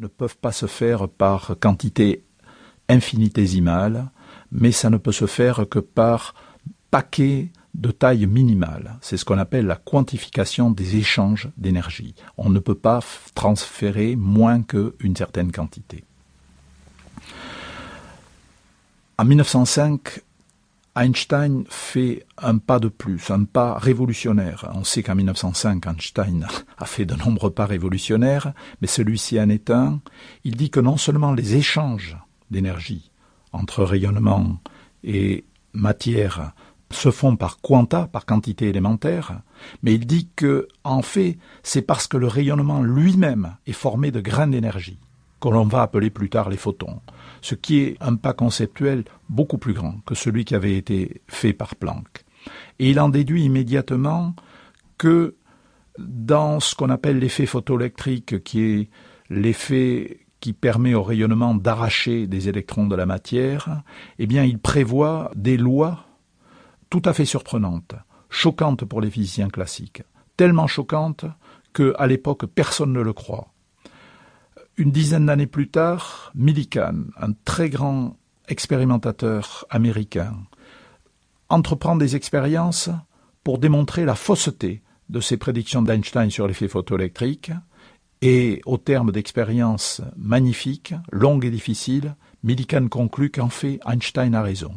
ne peuvent pas se faire par quantité infinitésimale, mais ça ne peut se faire que par paquets de taille minimale. C'est ce qu'on appelle la quantification des échanges d'énergie. On ne peut pas transférer moins qu'une certaine quantité. En 1905, Einstein fait un pas de plus, un pas révolutionnaire. On sait qu'en 1905, Einstein a fait de nombreux pas révolutionnaires, mais celui-ci en est un. Il dit que non seulement les échanges d'énergie entre rayonnement et matière se font par quanta, par quantité élémentaire, mais il dit que, en fait, c'est parce que le rayonnement lui-même est formé de grains d'énergie, que l'on va appeler plus tard les photons, ce qui est un pas conceptuel beaucoup plus grand que celui qui avait été fait par Planck. Et il en déduit immédiatement que dans ce qu'on appelle l'effet photoélectrique, qui est l'effet qui permet au rayonnement d'arracher des électrons de la matière, eh bien, il prévoit des lois tout à fait surprenantes, choquantes pour les physiciens classiques, tellement choquantes que, à l'époque, personne ne le croit. Une dizaine d'années plus tard, Millikan, un très grand expérimentateur américain, entreprend des expériences pour démontrer la fausseté de ces prédictions d'Einstein sur l'effet photoélectrique, et au terme d'expériences magnifiques, longues et difficiles, Millikan conclut qu'en fait Einstein a raison.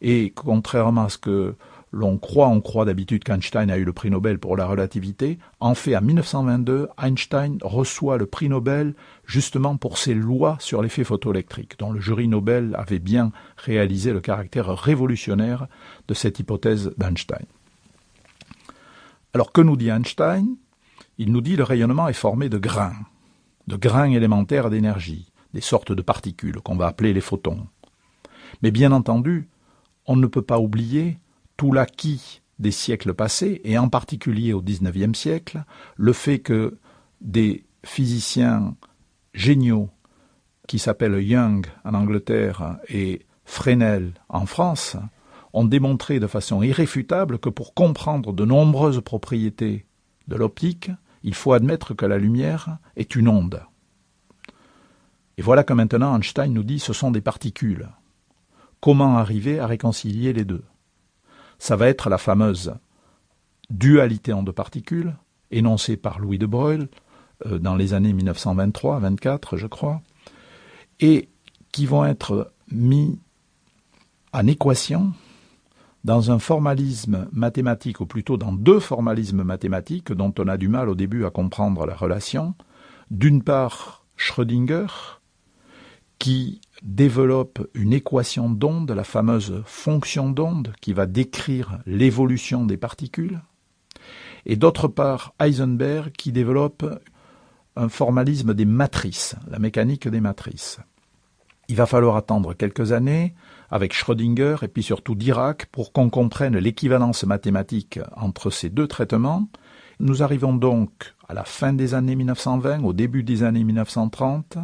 Et contrairement à ce que l'on croit, on croit d'habitude qu'Einstein a eu le prix Nobel pour la relativité. En fait, en 1922, Einstein reçoit le prix Nobel justement pour ses lois sur l'effet photoélectrique, dont le jury Nobel avait bien réalisé le caractère révolutionnaire de cette hypothèse d'Einstein. Alors que nous dit Einstein? Il nous dit le rayonnement est formé de grains, de grains élémentaires d'énergie, des sortes de particules qu'on va appeler les photons. Mais bien entendu, on ne peut pas oublier tout l'acquis des siècles passés, et en particulier au XIXe siècle, le fait que des physiciens géniaux qui s'appellent Young en Angleterre et Fresnel en France ont démontré de façon irréfutable que pour comprendre de nombreuses propriétés de l'optique, il faut admettre que la lumière est une onde. Et voilà que maintenant Einstein nous dit ce sont des particules. Comment arriver à réconcilier les deux? Ça va être la fameuse dualité en deux particules, énoncée par Louis de Broglie euh, dans les années 1923-24, je crois, et qui vont être mis en équation dans un formalisme mathématique, ou plutôt dans deux formalismes mathématiques dont on a du mal au début à comprendre la relation. D'une part, Schrödinger, qui développe une équation d'onde, la fameuse fonction d'onde, qui va décrire l'évolution des particules, et d'autre part Heisenberg qui développe un formalisme des matrices, la mécanique des matrices. Il va falloir attendre quelques années avec Schrödinger et puis surtout Dirac pour qu'on comprenne l'équivalence mathématique entre ces deux traitements. Nous arrivons donc à la fin des années 1920, au début des années 1930,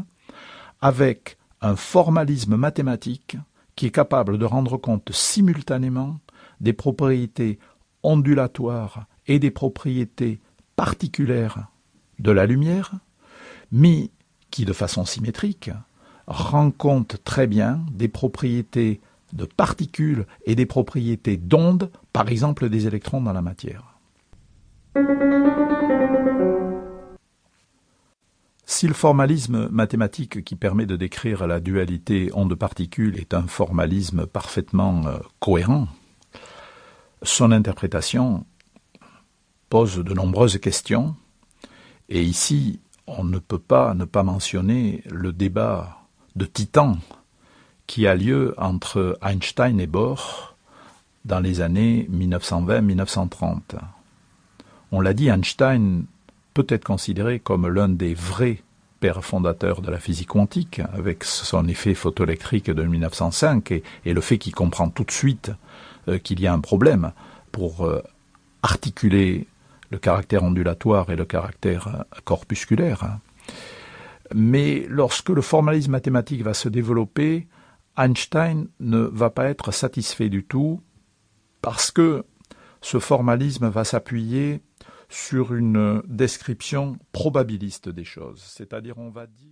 avec un formalisme mathématique qui est capable de rendre compte simultanément des propriétés ondulatoires et des propriétés particulières de la lumière, mais qui, de façon symétrique, rend compte très bien des propriétés de particules et des propriétés d'ondes, par exemple des électrons dans la matière. Si le formalisme mathématique qui permet de décrire la dualité onde-particule est un formalisme parfaitement euh, cohérent, son interprétation pose de nombreuses questions, et ici on ne peut pas ne pas mentionner le débat de titan qui a lieu entre Einstein et Bohr dans les années 1920-1930. On l'a dit, Einstein peut être considéré comme l'un des vrais pères fondateurs de la physique quantique, avec son effet photoélectrique de 1905 et, le fait qu'il comprend tout de suite euh, qu'il y a un problème pour euh, articuler le caractère ondulatoire et le caractère euh, corpusculaire. Mais lorsque le formalisme mathématique va se développer, Einstein ne va pas être satisfait du tout parce que ce formalisme va s'appuyer sur une description probabiliste des choses. C'est-à-dire on va dire